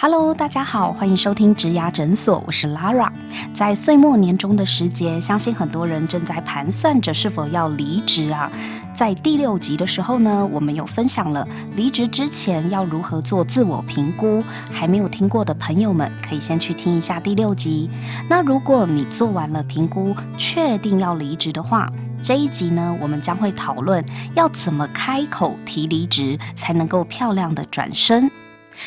Hello，大家好，欢迎收听植牙诊所，我是 Lara。在岁末年终的时节，相信很多人正在盘算着是否要离职啊。在第六集的时候呢，我们有分享了离职之前要如何做自我评估，还没有听过的朋友们可以先去听一下第六集。那如果你做完了评估，确定要离职的话，这一集呢，我们将会讨论要怎么开口提离职，才能够漂亮的转身。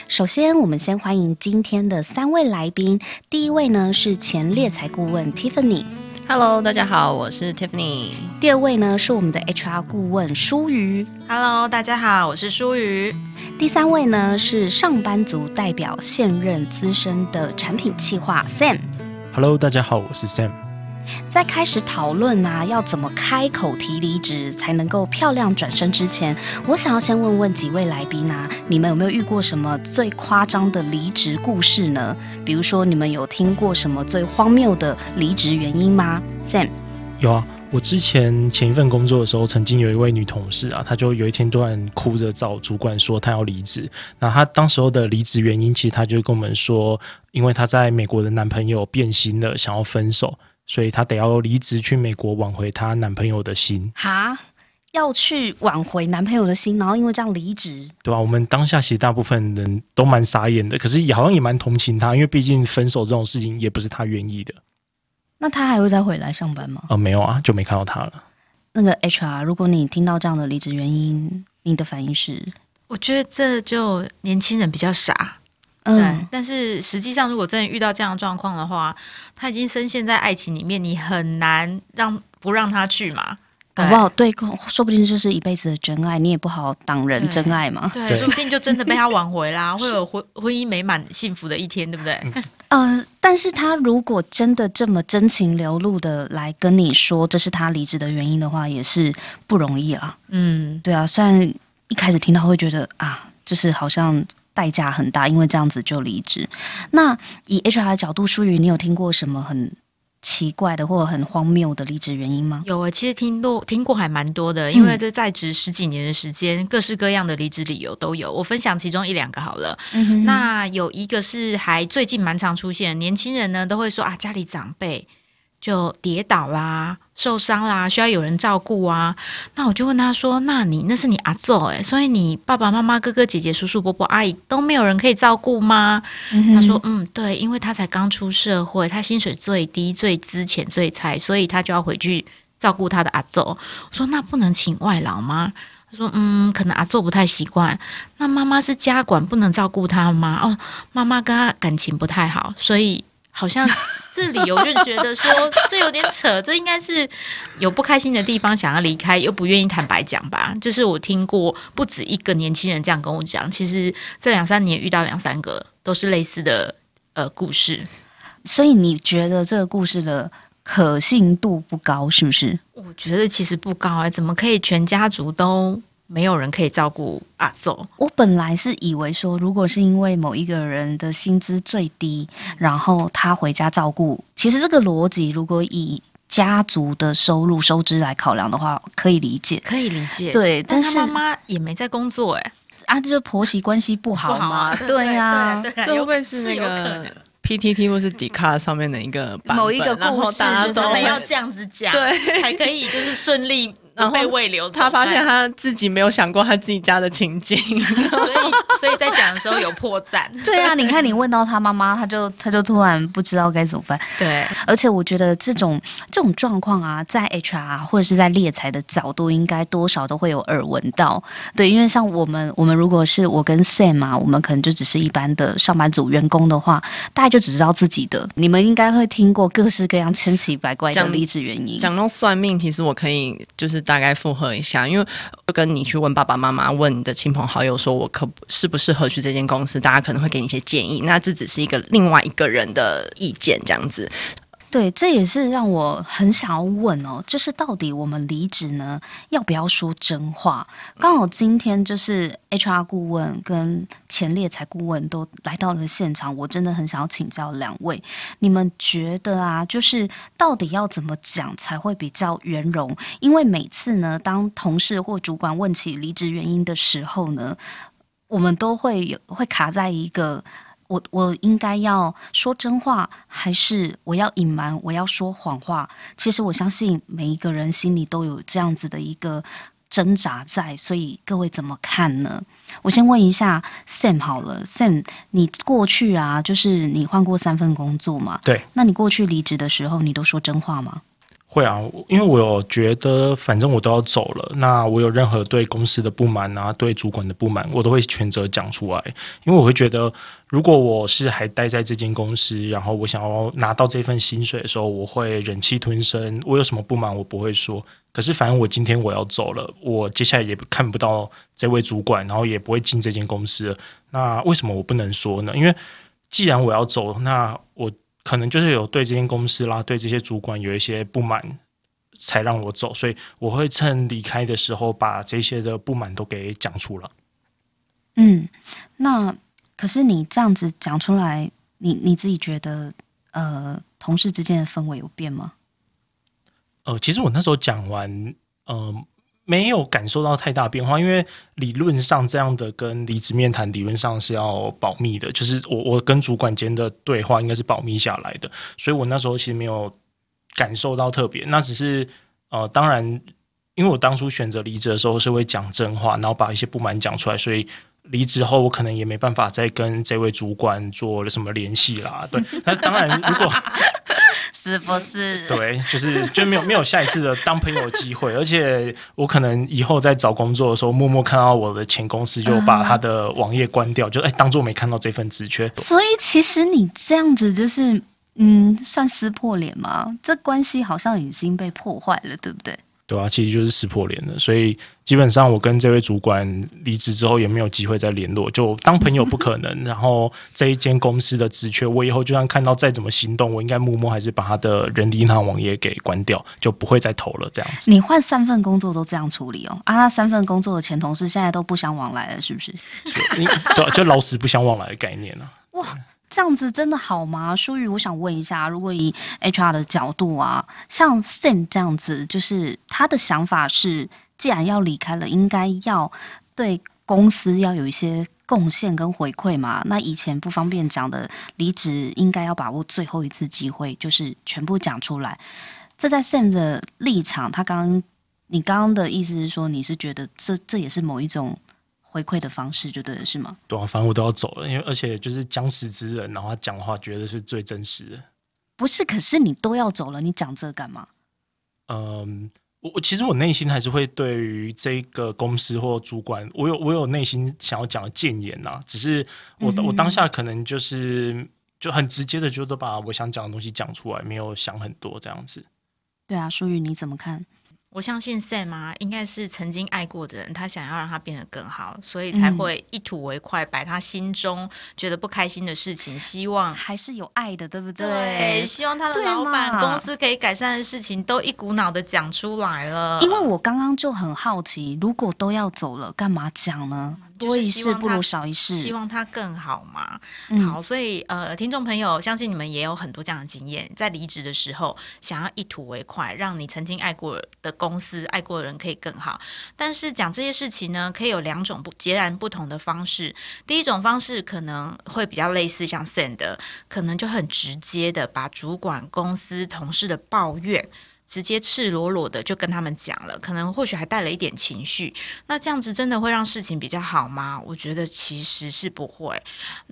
首先，我们先欢迎今天的三位来宾。第一位呢是前猎才顾问 Tiffany，Hello，大家好，我是 Tiffany。第二位呢是我们的 HR 顾问舒瑜，Hello，大家好，我是舒瑜。第三位呢是上班族代表现任资深的产品企划 Sam，Hello，大家好，我是 Sam。在开始讨论啊，要怎么开口提离职才能够漂亮转身之前，我想要先问问几位来宾啊，你们有没有遇过什么最夸张的离职故事呢？比如说，你们有听过什么最荒谬的离职原因吗？Sam，有啊，我之前前一份工作的时候，曾经有一位女同事啊，她就有一天突然哭着找主管说她要离职。那她当时候的离职原因，其实她就跟我们说，因为她在美国的男朋友变心了，想要分手。所以她得要离职去美国挽回她男朋友的心。哈，要去挽回男朋友的心，然后因为这样离职，对吧？我们当下其实大部分人都蛮傻眼的，可是也好像也蛮同情她，因为毕竟分手这种事情也不是她愿意的。那她还会再回来上班吗？呃，没有啊，就没看到她了。那个 HR，如果你听到这样的离职原因，你的反应是？我觉得这就年轻人比较傻。嗯，但是实际上，如果真的遇到这样的状况的话，他已经深陷在爱情里面，你很难让不让他去嘛？搞不好对，说不定就是一辈子的真爱，你也不好挡人真爱嘛。对，说不定就真的被他挽回啦，会有婚婚姻美满幸福的一天，对不对？呃，但是他如果真的这么真情流露的来跟你说这是他离职的原因的话，也是不容易啦。嗯，对啊，虽然一开始听到会觉得啊，就是好像。代价很大，因为这样子就离职。那以 HR 的角度，淑宇，你有听过什么很奇怪的或者很荒谬的离职原因吗？有啊，其实听多听过还蛮多的，因为这在职十几年的时间，各式各样的离职理由都有。我分享其中一两个好了。那有一个是还最近蛮常出现，年轻人呢都会说啊，家里长辈。就跌倒啦、受伤啦，需要有人照顾啊。那我就问他说：“那你那是你阿祖诶，所以你爸爸妈妈、哥哥姐姐、叔叔伯伯、阿姨都没有人可以照顾吗？”他说：“嗯，对，因为他才刚出社会，他薪水最低、最资浅、最菜，所以他就要回去照顾他的阿祖。”我说：“那不能请外劳吗？”他说：“嗯，可能阿祖不太习惯。那妈妈是家管，不能照顾他吗？哦，妈妈跟他感情不太好，所以。”好像 这理由就觉得说这有点扯，这应该是有不开心的地方，想要离开又不愿意坦白讲吧。就是我听过不止一个年轻人这样跟我讲。其实这两三年遇到两三个都是类似的呃故事，所以你觉得这个故事的可信度不高是不是？我觉得其实不高啊，怎么可以全家族都？没有人可以照顾阿祖。我本来是以为说，如果是因为某一个人的薪资最低，然后他回家照顾，其实这个逻辑如果以家族的收入收支来考量的话，可以理解，可以理解。对，但是妈妈也没在工作，哎，啊，这婆媳关系不好嘛？对呀，这会不会是那个 PTT 或是 d 卡上面的一个某一个故事，他们要这样子讲，对，才可以就是顺利。然后被未留，他发现他自己没有想过他自己家的情景，所以 所以在讲的时候有破绽。对啊，你看你问到他妈妈，他就他就突然不知道该怎么办。对，而且我觉得这种这种状况啊，在 HR 或者是在猎才的角度，应该多少都会有耳闻到。对，因为像我们我们如果是我跟 Sam 啊，我们可能就只是一般的上班族员工的话，大家就只知道自己的。你们应该会听过各式各样千奇百怪的离职原因。讲到算命，其实我可以就是。大概附和一下，因为跟你去问爸爸妈妈，问你的亲朋好友，说我可适不适合去这间公司，大家可能会给你一些建议。那这只是一个另外一个人的意见，这样子。对，这也是让我很想要问哦，就是到底我们离职呢，要不要说真话？刚好今天就是 HR 顾问跟前猎才顾问都来到了现场，我真的很想要请教两位，你们觉得啊，就是到底要怎么讲才会比较圆融？因为每次呢，当同事或主管问起离职原因的时候呢，我们都会有会卡在一个。我我应该要说真话，还是我要隐瞒？我要说谎话？其实我相信每一个人心里都有这样子的一个挣扎在，所以各位怎么看呢？我先问一下 Sam 好了，Sam，你过去啊，就是你换过三份工作嘛？对。那你过去离职的时候，你都说真话吗？会啊，因为我有觉得，反正我都要走了，那我有任何对公司的不满啊，对主管的不满，我都会全责讲出来。因为我会觉得，如果我是还待在这间公司，然后我想要拿到这份薪水的时候，我会忍气吞声。我有什么不满，我不会说。可是，反正我今天我要走了，我接下来也看不到这位主管，然后也不会进这间公司。那为什么我不能说呢？因为既然我要走，那我。可能就是有对这间公司啦，对这些主管有一些不满，才让我走。所以我会趁离开的时候，把这些的不满都给讲出了。嗯，那可是你这样子讲出来，你你自己觉得，呃，同事之间的氛围有变吗？呃，其实我那时候讲完，嗯。没有感受到太大变化，因为理论上这样的跟离职面谈理论上是要保密的，就是我我跟主管间的对话应该是保密下来的，所以我那时候其实没有感受到特别。那只是呃，当然，因为我当初选择离职的时候是会讲真话，然后把一些不满讲出来，所以。离职后，我可能也没办法再跟这位主管做了什么联系啦。对，那当然，如果 是不是？对，就是就没有没有下一次的当朋友机会，而且我可能以后在找工作的时候，默默看到我的前公司就把他的网页关掉，就哎当做没看到这份职缺。所以其实你这样子就是嗯，算撕破脸吗？这关系好像已经被破坏了，对不对？对啊，其实就是撕破脸的，所以基本上我跟这位主管离职之后也没有机会再联络，就当朋友不可能。然后这一间公司的职缺，我以后就算看到再怎么心动，我应该默默还是把他的人力银行网页给关掉，就不会再投了。这样子，你换三份工作都这样处理哦？啊，那三份工作的前同事现在都不相往来了，是不是？对，就老死不相往来的概念了。哇！这样子真的好吗？淑宇，我想问一下，如果以 HR 的角度啊，像 Sam 这样子，就是他的想法是，既然要离开了，应该要对公司要有一些贡献跟回馈嘛。那以前不方便讲的离职，应该要把握最后一次机会，就是全部讲出来。这在 Sam 的立场，他刚刚你刚刚的意思是说，你是觉得这这也是某一种。回馈的方式就对了，是吗？对啊，反正我都要走了，因为而且就是将死之人，然后他讲的话觉得是最真实的。不是，可是你都要走了，你讲这干嘛？嗯，我我其实我内心还是会对于这个公司或主管，我有我有内心想要讲的谏言呐。只是我我当下可能就是就很直接的，就都把我想讲的东西讲出来，没有想很多这样子。对啊，淑宇你怎么看？我相信 Sam 啊，应该是曾经爱过的人，他想要让他变得更好，所以才会一吐为快，把他心中觉得不开心的事情，希望还是有爱的，对不对？对，希望他的老板公司可以改善的事情，都一股脑的讲出来了。因为我刚刚就很好奇，如果都要走了，干嘛讲呢？多一事不如少一事，希望他更好嘛。好，所以呃，听众朋友，相信你们也有很多这样的经验，在离职的时候，想要一吐为快，让你曾经爱过的公司、爱过的人可以更好。但是讲这些事情呢，可以有两种不截然不同的方式。第一种方式可能会比较类似像 send，可能就很直接的把主管、公司、同事的抱怨。直接赤裸裸的就跟他们讲了，可能或许还带了一点情绪。那这样子真的会让事情比较好吗？我觉得其实是不会，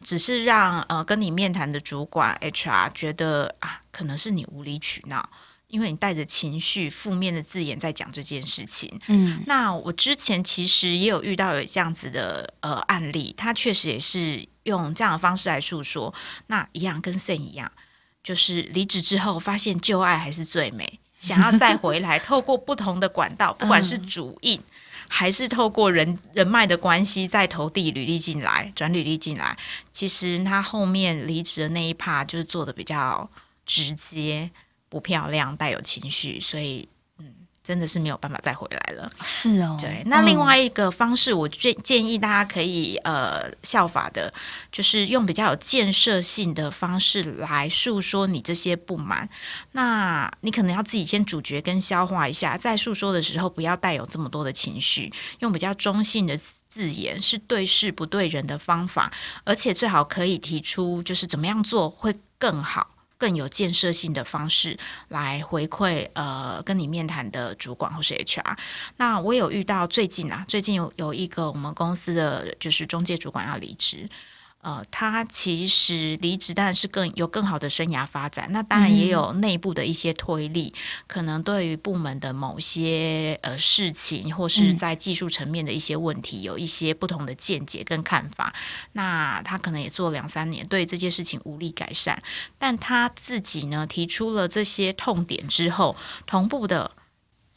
只是让呃跟你面谈的主管 HR 觉得啊，可能是你无理取闹，因为你带着情绪、负面的字眼在讲这件事情。嗯，那我之前其实也有遇到有这样子的呃案例，他确实也是用这样的方式来诉说。那一样跟 Sen 一样，就是离职之后发现旧爱还是最美。想要再回来，透过不同的管道，不管是主印还是透过人人脉的关系，再投递履历进来，转履历进来。其实他后面离职的那一帕，就是做的比较直接、不漂亮、带有情绪，所以嗯，真的是没有办法再回来了。是哦，对，那另外一个方式，我建建议大家可以呃效法的，就是用比较有建设性的方式来诉说你这些不满。那你可能要自己先咀嚼跟消化一下，在诉说的时候不要带有这么多的情绪，用比较中性的字眼，是对事不对人的方法，而且最好可以提出就是怎么样做会更好。更有建设性的方式来回馈呃跟你面谈的主管或是 HR。那我有遇到最近啊，最近有有一个我们公司的就是中介主管要离职。呃，他其实离职当然是更有更好的生涯发展，那当然也有内部的一些推力，可能对于部门的某些呃事情，或是在技术层面的一些问题，有一些不同的见解跟看法。那他可能也做两三年，对这件事情无力改善，但他自己呢提出了这些痛点之后，同步的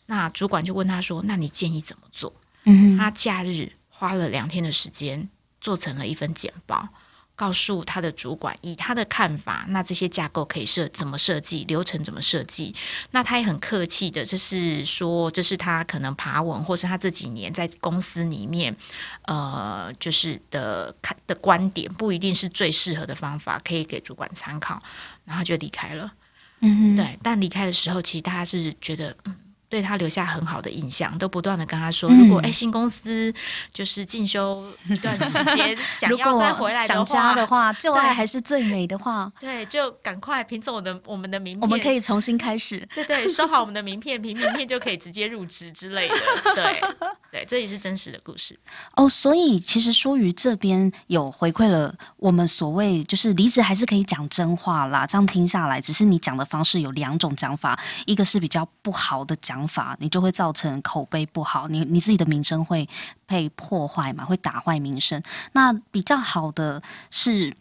那主管就问他说：“那你建议怎么做？”嗯，他假日花了两天的时间。做成了一份简报，告诉他的主管以他的看法，那这些架构可以设怎么设计，流程怎么设计？那他也很客气的，就是说这是他可能爬文，或是他这几年在公司里面，呃，就是的看的观点，不一定是最适合的方法，可以给主管参考。然后就离开了。嗯，对。但离开的时候，其实他是觉得，嗯。对他留下很好的印象，都不断的跟他说，如果哎新公司就是进修一段时间，想要再回来想家的话，旧爱还是最美的话，对，就赶快凭着我的我们的名片，我们可以重新开始，对对，收好我们的名片，凭名片就可以直接入职之类的，对 对，这也是真实的故事哦。所以其实说于这边有回馈了我们所谓就是离职还是可以讲真话啦，这样听下来，只是你讲的方式有两种讲法，一个是比较不好的讲。法你就会造成口碑不好，你你自己的名声会被破坏嘛，会打坏名声。那比较好的是，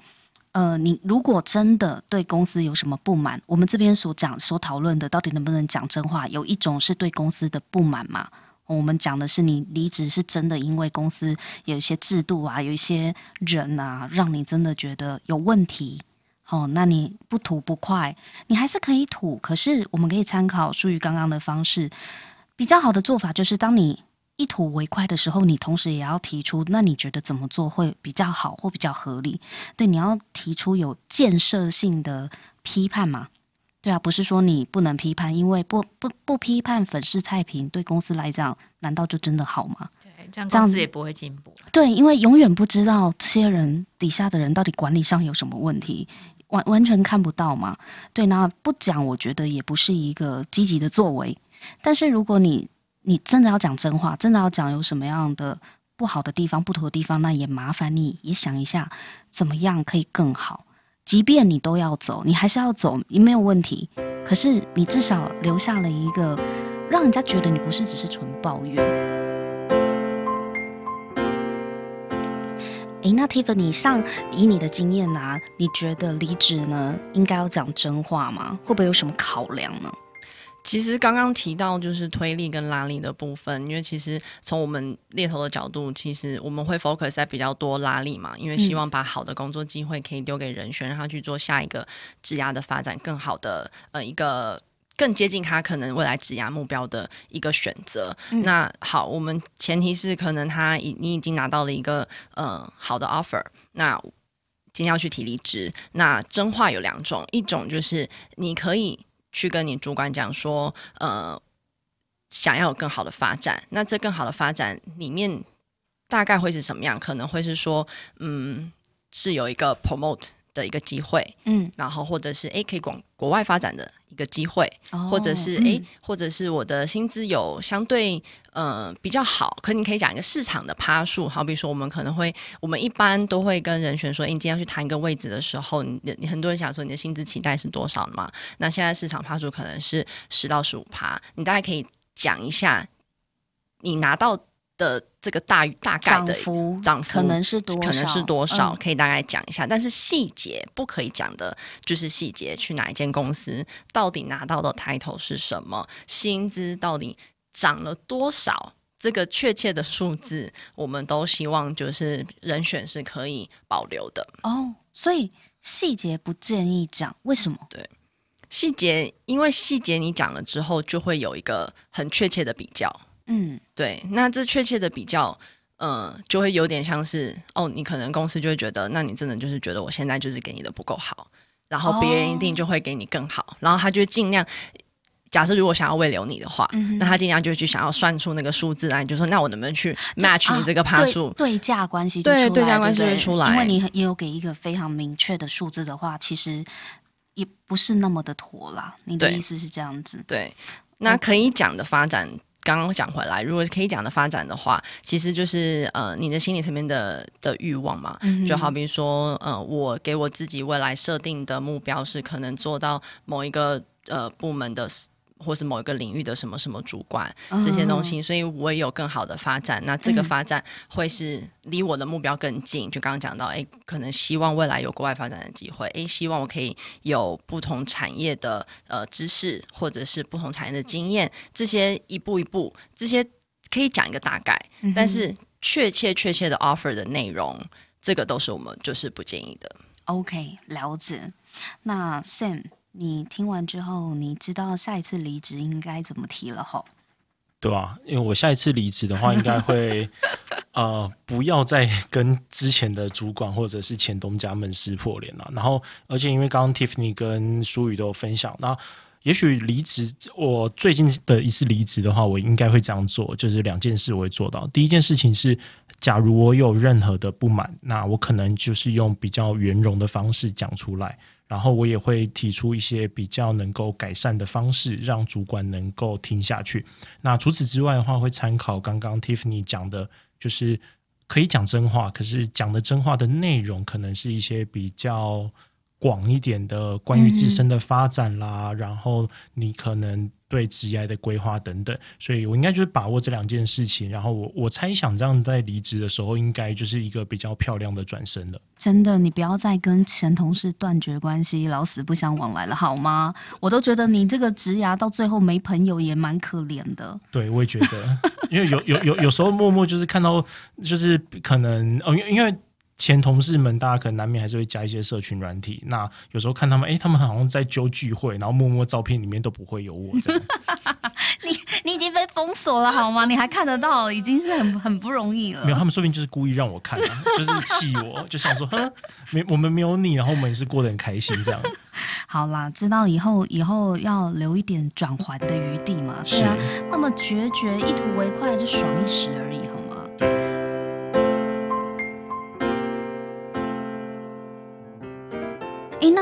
呃，你如果真的对公司有什么不满，我们这边所讲所讨论的，到底能不能讲真话？有一种是对公司的不满嘛，我们讲的是你离职是真的，因为公司有一些制度啊，有一些人啊，让你真的觉得有问题。哦，那你不吐不快，你还是可以吐。可是我们可以参考舒于刚刚的方式，比较好的做法就是，当你一吐为快的时候，你同时也要提出，那你觉得怎么做会比较好或比较合理？对，你要提出有建设性的批判嘛？对啊，不是说你不能批判，因为不不不批判粉饰太平，对公司来讲，难道就真的好吗？对，这样公司也不会进步。对，因为永远不知道这些人底下的人到底管理上有什么问题。完完全看不到嘛？对，那不讲，我觉得也不是一个积极的作为。但是如果你你真的要讲真话，真的要讲有什么样的不好的地方、不妥的地方，那也麻烦你也想一下，怎么样可以更好。即便你都要走，你还是要走，也没有问题。可是你至少留下了一个，让人家觉得你不是只是纯抱怨。诶，那 Tiffany，像以你的经验啊，你觉得离职呢应该要讲真话吗？会不会有什么考量呢？其实刚刚提到就是推力跟拉力的部分，因为其实从我们猎头的角度，其实我们会 focus 在比较多拉力嘛，因为希望把好的工作机会可以丢给人选，让他去做下一个职涯的发展，更好的呃一个。更接近他可能未来职涯目标的一个选择。那好，我们前提是可能他已你已经拿到了一个呃好的 offer。那今天要去提离职，那真话有两种，一种就是你可以去跟你主管讲说，呃，想要有更好的发展。那这更好的发展里面大概会是什么样？可能会是说，嗯，是有一个 promote 的一个机会，嗯，然后或者是诶可以广国外发展的。一个机会，或者是诶，或者是我的薪资有相对呃比较好，可你可以讲一个市场的趴数，好比说我们可能会，我们一般都会跟人选说，你今天要去谈一个位置的时候，你你很多人想说你的薪资期待是多少嘛？那现在市场趴数可能是十到十五趴，你大概可以讲一下你拿到。的这个大大概的涨幅可能是多可能是多少，可以大概讲一下，但是细节不可以讲的，就是细节去哪一间公司，到底拿到的抬头是什么，薪资到底涨了多少，这个确切的数字，我们都希望就是人选是可以保留的哦。所以细节不建议讲，为什么？对。细节，因为细节你讲了之后，就会有一个很确切的比较。嗯，对，那这确切的比较，呃，就会有点像是哦，你可能公司就会觉得，那你真的就是觉得我现在就是给你的不够好，然后别人一定就会给你更好，然后他就尽量。假设如果想要未留你的话，那他尽量就去想要算出那个数字来，就说那我能不能去 match 你这个趴数？对价关系对对价关系会出来，因为你也有给一个非常明确的数字的话，其实也不是那么的妥啦。你的意思是这样子？对，那可以讲的发展，刚刚讲回来，如果可以讲的发展的话，其实就是呃，你的心理层面的的欲望嘛，就好比说，呃，我给我自己未来设定的目标是可能做到某一个呃部门的。或是某一个领域的什么什么主管这些东西，所以我也有更好的发展。那这个发展会是离我的目标更近。就刚刚讲到，哎，可能希望未来有国外发展的机会，哎，希望我可以有不同产业的呃知识，或者是不同产业的经验。这些一步一步，这些可以讲一个大概，但是确切确切的 offer 的内容，这个都是我们就是不建议的。OK，了解。那 Sam。你听完之后，你知道下一次离职应该怎么提了吼？对啊，因为我下一次离职的话，应该会 呃不要再 跟之前的主管或者是前东家们撕破脸了。然后，而且因为刚刚 Tiffany 跟舒宇都有分享，那也许离职，我最近的一次离职的话，我应该会这样做，就是两件事我会做到。第一件事情是，假如我有任何的不满，那我可能就是用比较圆融的方式讲出来。然后我也会提出一些比较能够改善的方式，让主管能够听下去。那除此之外的话，会参考刚刚 Tiffany 讲的，就是可以讲真话，可是讲的真话的内容可能是一些比较广一点的，关于自身的发展啦。然后你可能。对职业的规划等等，所以我应该就是把握这两件事情。然后我我猜想，这样在离职的时候，应该就是一个比较漂亮的转身了。真的，你不要再跟前同事断绝关系，老死不相往来了，好吗？我都觉得你这个职涯到最后没朋友也蛮可怜的。对，我也觉得，因为有有有有时候默默就是看到，就是可能哦，因因为。前同事们，大家可能难免还是会加一些社群软体。那有时候看他们，哎，他们好像在揪聚会，然后默默照片里面都不会有我这样子。你你已经被封锁了好吗？你还看得到，已经是很很不容易了。没有，他们说不定就是故意让我看，就是气我，就想说，没我们没有你，然后我们也是过得很开心这样。好啦，知道以后以后要留一点转圜的余地嘛。是啊，那么决绝一吐为快，就爽一时而已，好吗？诶，那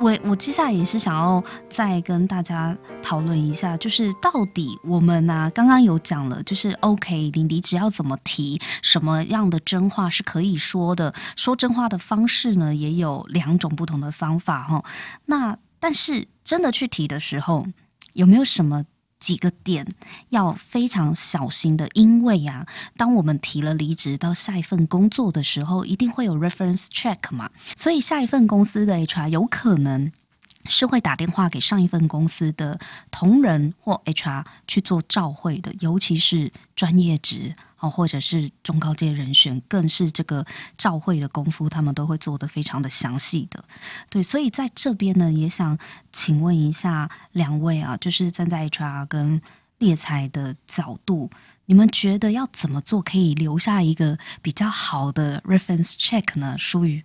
我我接下来也是想要再跟大家讨论一下，就是到底我们呢，刚刚有讲了，就是 OK，你离职要怎么提，什么样的真话是可以说的，说真话的方式呢，也有两种不同的方法哈。那但是真的去提的时候，有没有什么？几个点要非常小心的，因为呀，当我们提了离职到下一份工作的时候，一定会有 reference check 嘛，所以下一份公司的 HR 有可能。是会打电话给上一份公司的同仁或 HR 去做召会的，尤其是专业职哦，或者是中高阶人选，更是这个召会的功夫，他们都会做得非常的详细的。对，所以在这边呢，也想请问一下两位啊，就是站在 HR 跟猎才的角度，你们觉得要怎么做可以留下一个比较好的 reference check 呢？淑宇，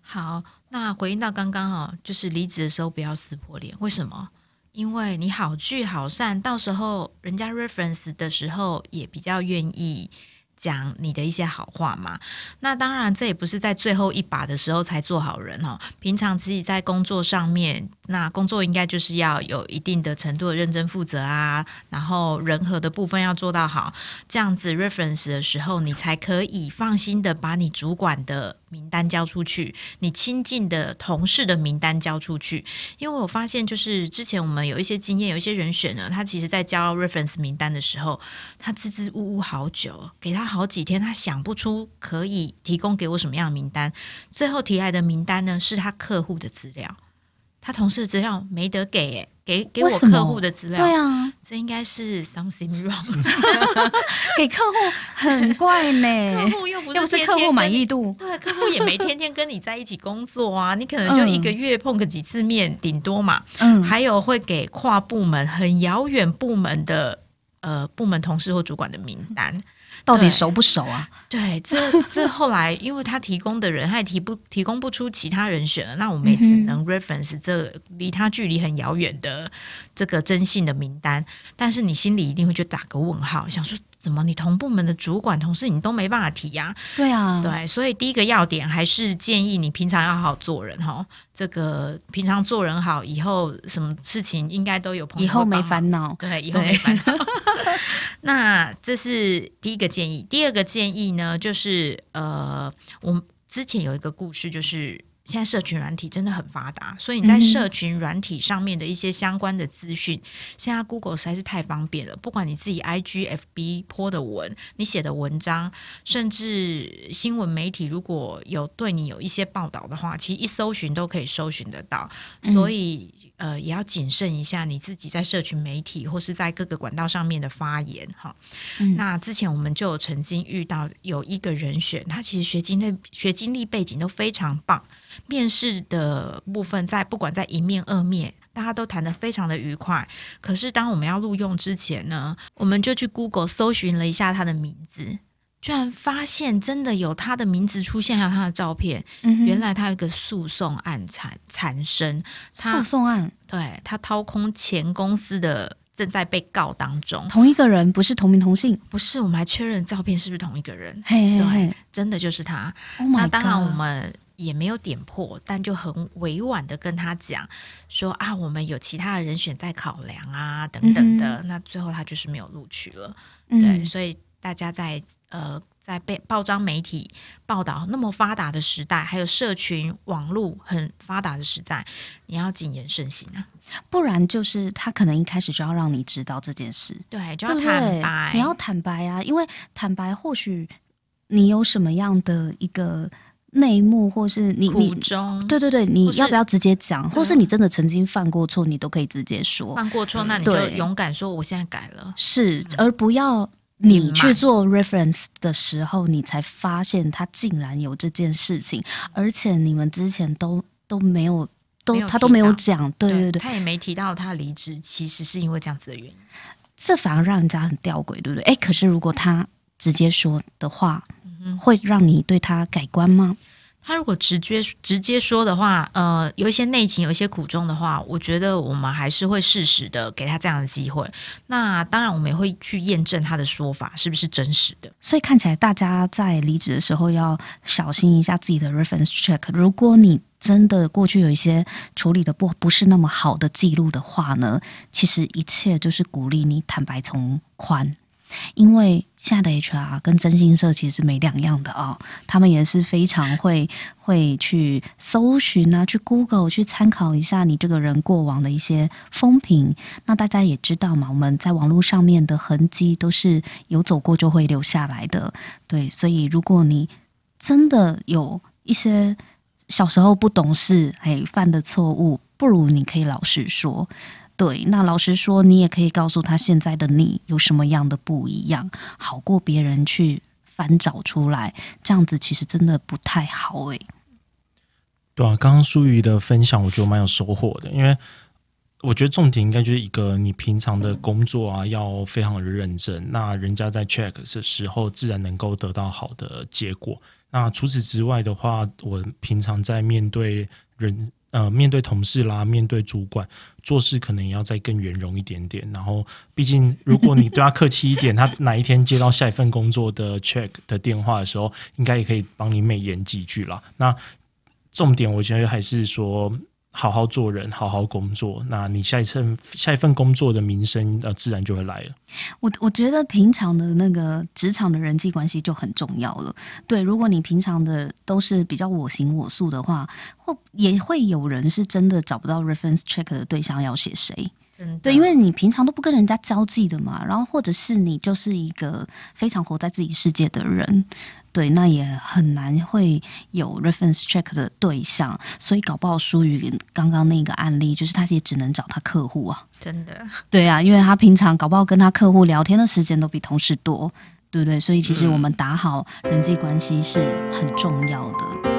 好。那回应到刚刚哦，就是离职的时候不要撕破脸。为什么？因为你好聚好散，到时候人家 reference 的时候也比较愿意讲你的一些好话嘛。那当然，这也不是在最后一把的时候才做好人哦。平常自己在工作上面。那工作应该就是要有一定的程度的认真负责啊，然后人和的部分要做到好，这样子 reference 的时候，你才可以放心的把你主管的名单交出去，你亲近的同事的名单交出去。因为我发现，就是之前我们有一些经验，有一些人选呢，他其实在交 reference 名单的时候，他支支吾吾好久，给他好几天，他想不出可以提供给我什么样的名单，最后提来的名单呢，是他客户的资料。他同事的资料没得给，给给我客户的资料，对啊，这应该是 something wrong。给客户很怪呢，客户又不是又不是客户满意度，对，客户也没天天跟你在一起工作啊，你可能就一个月碰个几次面，顶多嘛。嗯，还有会给跨部门、很遥远部门的呃部门同事或主管的名单。对到底熟不熟啊？对，这 这后来因为他提供的人，他也提不提供不出其他人选了，那我们也只嗯能 reference 这离他距离很遥远的这个征信的名单。但是你心里一定会就打个问号，想说怎么你同部门的主管同事你都没办法提呀、对啊，对，所以第一个要点还是建议你平常要好好做人哈。这个平常做人好，以后什么事情应该都有朋友以后没烦恼。对，以后没烦恼。那这是第一个建议。第二个建议呢，就是呃，我们之前有一个故事，就是现在社群软体真的很发达，所以你在社群软体上面的一些相关的资讯，现在 Google 实在是太方便了。不管你自己 IG、FB 泼的文，你写的文章，甚至新闻媒体如果有对你有一些报道的话，其实一搜寻都可以搜寻得到。所以呃，也要谨慎一下你自己在社群媒体或是在各个管道上面的发言哈。嗯那之前我们就有曾经遇到有一个人选，他其实学经历、学经历背景都非常棒，面试的部分在不管在一面二面。大家都谈得非常的愉快，可是当我们要录用之前呢，我们就去 Google 搜寻了一下他的名字，居然发现真的有他的名字出现，还有他的照片。嗯原来他有一个诉讼案产产生，诉讼案对他掏空前公司的正在被告当中，同一个人不是同名同姓，不是我们还确认照片是不是同一个人，嘿嘿嘿真的就是他。，Oh 那当然我们也没有点破，但就很委婉的跟他讲说啊，我们有其他的人选在考量啊，等等的。那最后他就是没有录取了。对，嗯所以大家在呃在被报章媒体报道那么发达的时代，还有社群网络很发达的时代，你要谨言慎行啊。不然就是他可能一开始就要让你知道这件事，对，就要坦白，你要坦白啊，因为坦白或许你有什么样的一个内幕，或是你苦你。衷。对对对，你要不要直接讲？或是嗯你真的曾经犯过错，你都可以直接说。犯过错，那你就对勇敢说，我现在改了。是，而不要你去做 reference 的时候，你才发现他竟然有这件事情，而且你们之前都都没有，都他都没有讲，对对对，他也没提到他离职，其实是因为这样子的原因。这反而让人家很吊诡，对不对？哎，可是如果他直接说的话，嗯会让你对他改观吗？他如果直接直接说的话，呃，有一些内情，有一些苦衷的话，我觉得我们还是会适时的给他这样的机会。那当然，我们也会去验证他的说法是不是真实的。所以看起来大家在离职的时候要小心一下自己的 reference check。如果你真的过去有一些处理的不不是那么好的记录的话呢，其实一切就是鼓励你坦白从宽。因为现在的 HR 跟征信社其实是没两样的哦，他们也是非常会会去搜寻啊，去 Google 去参考一下你这个人过往的一些风评。那大家也知道嘛，我们在网络上面的痕迹都是有走过就会留下来的，对，所以如果你真的有一些小时候不懂事哎犯的错误，不如你可以老实说。对，那老实说，你也可以告诉他现在的你有什么样的不一样，好过别人去翻找出来，这样子其实真的不太好诶、对啊，刚刚淑瑜的分享，我觉得蛮有收获的，因为我觉得重点应该就是一个你平常的工作啊，要非常的认真，那人家在 check 的时候，自然能够得到好的结果。那除此之外的话，我平常在面对人呃面对同事啦，面对主管做事，可能也要再更圆融一点点。然后，毕竟如果你对他客气一点，他哪一天接到下一份工作的 check 的电话的时候，应该也可以帮你美言几句啦。那重点我觉得还是说，好好做人，好好工作。那你下一份下一份工作的名声，呃，自然就会来了。我我觉得平常的那个职场的人际关系就很重要了。对，如果你平常的都是比较我行我素的话，或也会有人是真的找不到 reference check 的对象要写谁。对，因为你平常都不跟人家交际的嘛，然后或者是你就是一个非常活在自己世界的人，对，那也很难会有 reference check 的对象，所以搞不好疏于刚刚那个案例，就是他也只能找他客户啊。真的，对啊，因为他平常搞不好跟他客户聊天的时间都比同事多，对不对？所以其实我们打好人际关系是很重要的。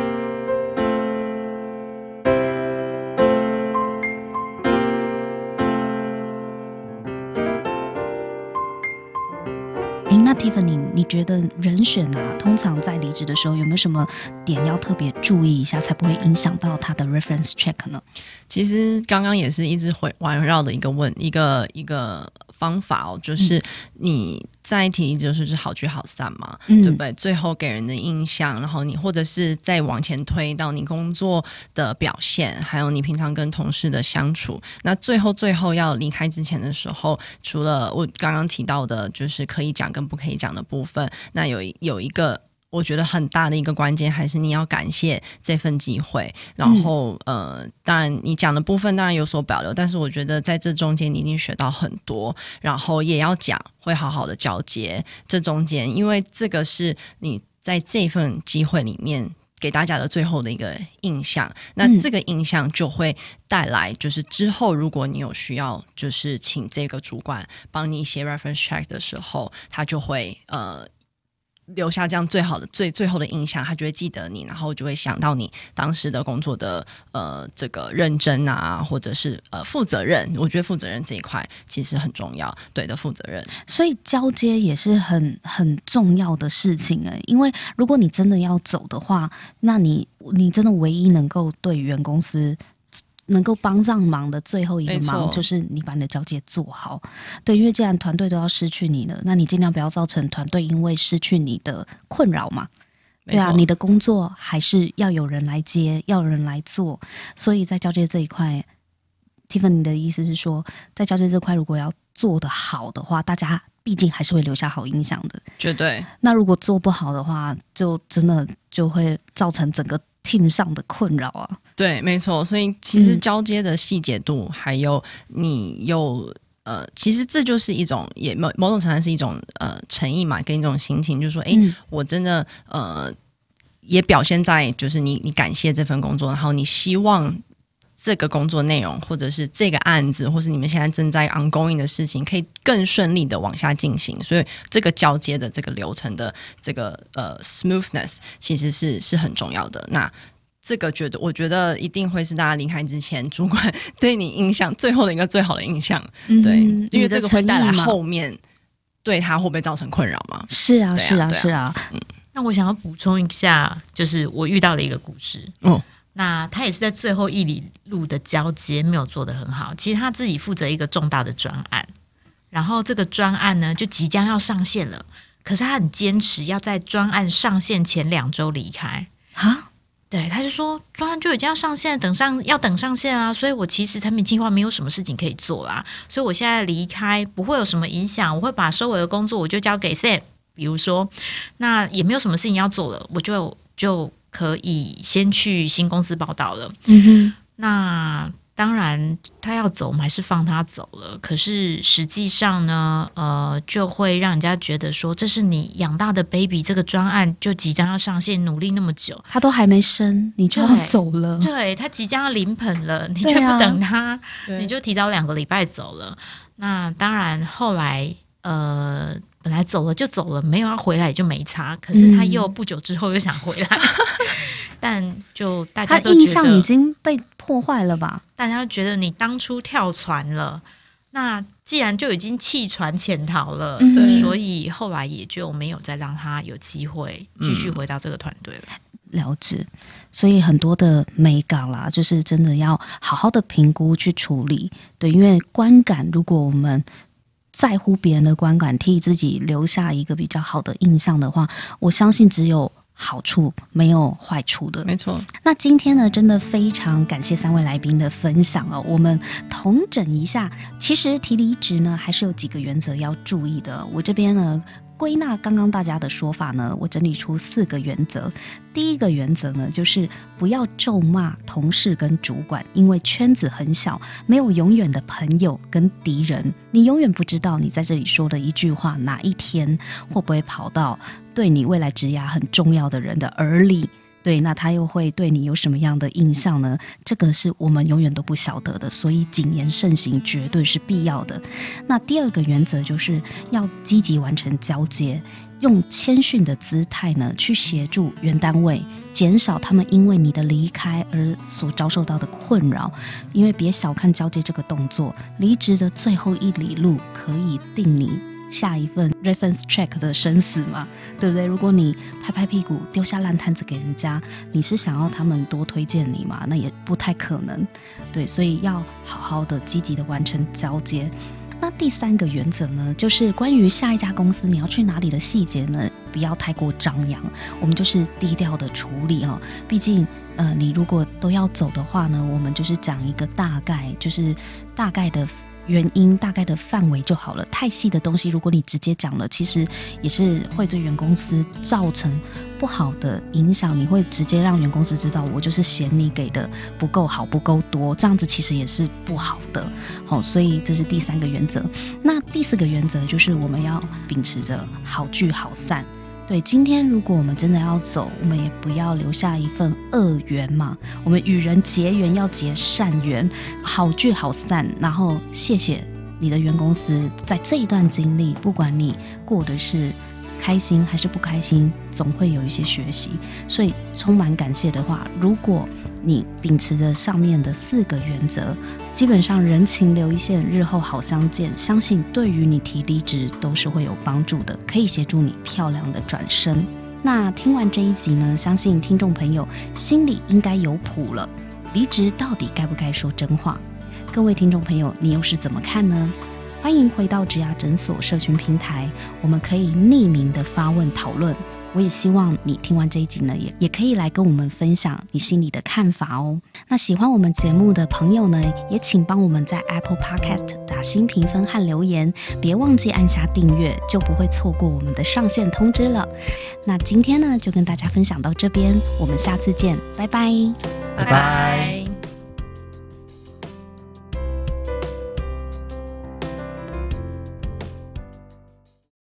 那 Tiffany，你觉得人选啊，通常在离职的时候有没有什么点要特别注意一下，才不会影响到他的 reference check 呢？其实刚刚也是一直回环绕的一个问一个一个。方法哦，就是你在提，就是是好聚好散嘛，对不对？最后给人的印象，然后你或者是再往前推到你工作的表现，还有你平常跟同事的相处。那最后最后要离开之前的时候，除了我刚刚提到的，就是可以讲跟不可以讲的部分，那有有一个。我觉得很大的一个关键还是你要感谢这份机会，然后呃，当然你讲的部分当然有所保留，但是我觉得在这中间你一定学到很多，然后也要讲会好好的交接。这中间，因为这个是你在这份机会里面给大家的最后的一个印象，那这个印象就会带来就是之后如果你有需要就是请这个主管帮你写 reference check 的时候，他就会呃。留下这样最好的最最后的印象，他就会记得你，然后就会想到你当时的工作的呃这个认真啊，或者是呃负责任。我觉得负责任这一块其实很重要，对的负责任。所以交接也是很很重要的事情哎，因为如果你真的要走的话，那你你真的唯一能够对原公司。能够帮上忙的最后一个忙，就是你把你的交接做好。对，因为既然团队都要失去你了，那你尽量不要造成团队因为失去你的困扰嘛。对啊，你的工作还是要有人来接，要有人来做。所以在交接这一块，Tiffany 的意思是说，在交接这块如果要做得好的话，大家毕竟还是会留下好印象的。绝对。那如果做不好的话，就真的就会造成整个。Team 上的困扰啊，对，没错，所以其实交接的细节度，还有你有呃，其实这就是一种也某某种程度是一种呃诚意嘛，跟一种心情，就是说，哎，我真的呃，也表现在就是你你感谢这份工作，然后你希望。这个工作内容，或者是这个案子，或是你们现在正在 ongoing 的事情，可以更顺利的往下进行。所以，这个交接的这个流程的这个呃 smoothness，其实是是很重要的。那这个觉得，我觉得一定会是大家离开之前，主管对你印象最后的一个最好的印象。对，因为这个会带来后面对他会不会造成困扰吗？是啊，是啊，是啊。嗯，那我想要补充一下，就是我遇到的一个故事。嗯。那他也是在最后一里路的交接没有做得很好。其实他自己负责一个重大的专案，然后这个专案呢就即将要上线了，可是他很坚持要在专案上线前两周离开啊。对，他就说专案就已经要上线，等上要等上线啊，所以我其实产品计划没有什么事情可以做啦，所以我现在离开不会有什么影响，我会把收尾的工作我就交给 Sam，比如说那也没有什么事情要做了，我就就。可以先去新公司报道了。嗯哼，那当然他要走，我们还是放他走了。可是实际上呢，呃，就会让人家觉得说，这是你养大的 baby，这个专案就即将要上线，努力那么久，他都还没生，你就要走了。对他即将要临盆了，你却不等他，你就提早两个礼拜走了。那当然，后来呃。本来走了就走了，没有要回来就没差。可是他又不久之后又想回来，但就大家都印象已经被破坏了吧？大家觉得你当初跳船了，那既然就已经弃船潜逃了，所以后来也就没有再让他有机会继续回到这个团队了。了解，所以很多的美感啦，就是真的要好好的评估去处理。对，因为观感，如果我们在乎别人的观感，替自己留下一个比较好的印象的话，我相信只有好处，没有坏处的。没错。那今天呢，真的非常感谢三位来宾的分享哦。我们统整一下，其实提离职呢，还是有几个原则要注意的。我这边呢。归纳刚刚大家的说法呢，我整理出四个原则。第一个原则呢，就是不要咒骂同事跟主管，因为圈子很小，没有永远的朋友跟敌人。你永远不知道你在这里说的一句话，哪一天会不会跑到对你未来职涯很重要的人的耳里。对，那他又会对你有什么样的印象呢？这个是我们永远都不晓得的，所以谨言慎行绝对是必要的。那第二个原则就是要积极完成交接，用谦逊的姿态呢去协助原单位，减少他们因为你的离开而所遭受到的困扰。因为别小看交接这个动作，离职的最后一里路可以定你。下一份 reference check 的生死嘛，对不对？如果你拍拍屁股丢下烂摊子给人家，你是想要他们多推荐你嘛？那也不太可能，对，所以要好好的积极的完成交接。那第三个原则呢，就是关于下一家公司你要去哪里的细节呢，不要太过张扬，我们就是低调的处理哦。毕竟，呃，你如果都要走的话呢，我们就是讲一个大概，就是大概的。原因大概的范围就好了，太细的东西，如果你直接讲了，其实也是会对原公司造成不好的影响。你会直接让原公司知道，我就是嫌你给的不够好、不够多，这样子其实也是不好的。好，所以这是第三个原则。那第四个原则就是我们要秉持着好聚好散。对，今天如果我们真的要走，我们也不要留下一份恶缘嘛。我们与人结缘要结善缘，好聚好散。然后谢谢你的原公司，在这一段经历，不管你过的是开心还是不开心，总会有一些学习。所以充满感谢的话，如果。你秉持着上面的四个原则，基本上人情留一线，日后好相见。相信对于你提离职都是会有帮助的，可以协助你漂亮的转身。那听完这一集呢，相信听众朋友心里应该有谱了。离职到底该不该说真话？各位听众朋友，你又是怎么看呢？欢迎回到植牙诊所社群平台，我们可以匿名的发问讨论。我也希望你听完这一集呢，也也可以来跟我们分享你心里的看法哦。那喜欢我们节目的朋友呢，也请帮我们在 Apple Podcast 打新评分和留言，别忘记按下订阅，就不会错过我们的上线通知了。那今天呢，就跟大家分享到这边，我们下次见，拜拜，拜拜。